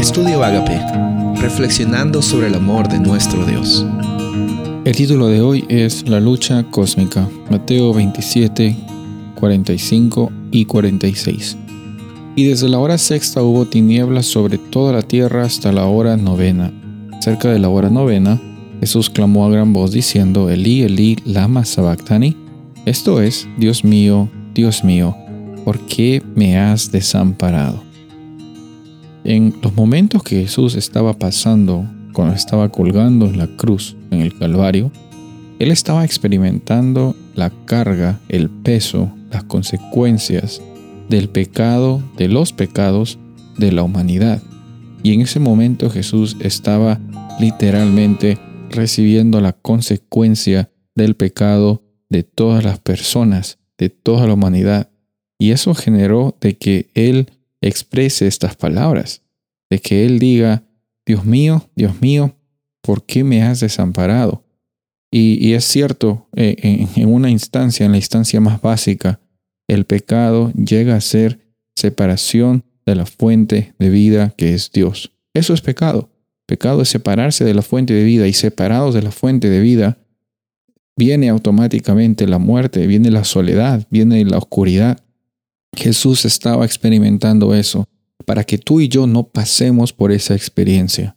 Estudio Agape, reflexionando sobre el amor de nuestro Dios. El título de hoy es La lucha cósmica, Mateo 27, 45 y 46. Y desde la hora sexta hubo tinieblas sobre toda la tierra hasta la hora novena. Cerca de la hora novena, Jesús clamó a gran voz diciendo, Elí, Elí, lama sabactani. Esto es, Dios mío, Dios mío, ¿por qué me has desamparado? En los momentos que Jesús estaba pasando, cuando estaba colgando en la cruz, en el Calvario, Él estaba experimentando la carga, el peso, las consecuencias del pecado, de los pecados de la humanidad. Y en ese momento Jesús estaba literalmente recibiendo la consecuencia del pecado de todas las personas, de toda la humanidad. Y eso generó de que Él exprese estas palabras, de que Él diga, Dios mío, Dios mío, ¿por qué me has desamparado? Y, es cierto, eh, en, en una instancia, en la instancia más básica, el pecado llega a ser separación de la fuente de vida que es Dios. Eso es pecado. Pecado es separarse de la fuente de vida y separados de la fuente de vida, viene automáticamente la muerte, viene la soledad, viene la oscuridad. Jesús estaba experimentando eso para que tú y yo no pasemos por esa experiencia.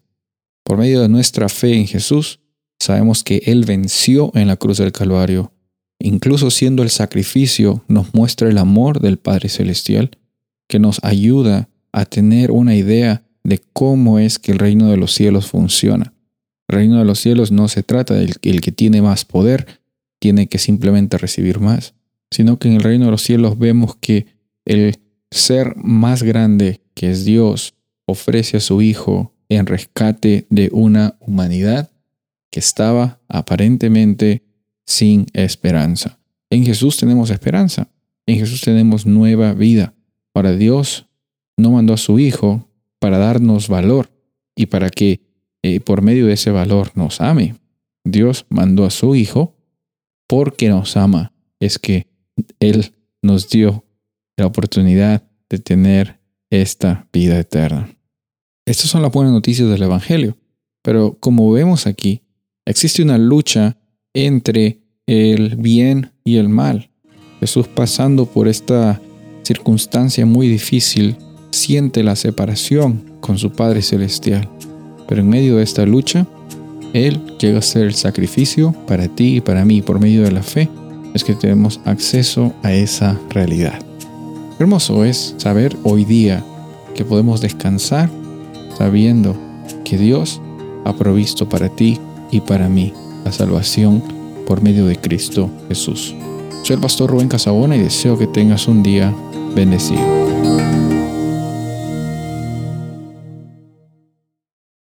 Por medio de nuestra fe en Jesús, sabemos que Él venció en la cruz del Calvario. Incluso siendo el sacrificio, nos muestra el amor del Padre Celestial, que nos ayuda a tener una idea de cómo es que el reino de los cielos funciona. El reino de los cielos no se trata del el que tiene más poder, tiene que simplemente recibir más, sino que en el reino de los cielos vemos que el ser más grande, que es Dios, ofrece a su Hijo en rescate de una humanidad que estaba aparentemente sin esperanza. En Jesús tenemos esperanza, en Jesús tenemos nueva vida. Para Dios no mandó a su Hijo para darnos valor y para que eh, por medio de ese valor nos ame. Dios mandó a su Hijo porque nos ama. Es que Él nos dio la oportunidad de tener esta vida eterna. Estas son las buenas noticias del Evangelio. Pero como vemos aquí, existe una lucha entre el bien y el mal. Jesús pasando por esta circunstancia muy difícil, siente la separación con su Padre Celestial. Pero en medio de esta lucha, Él llega a ser el sacrificio para ti y para mí por medio de la fe. Es que tenemos acceso a esa realidad. Hermoso es saber hoy día que podemos descansar sabiendo que Dios ha provisto para ti y para mí la salvación por medio de Cristo Jesús. Soy el pastor Rubén Casabona y deseo que tengas un día bendecido.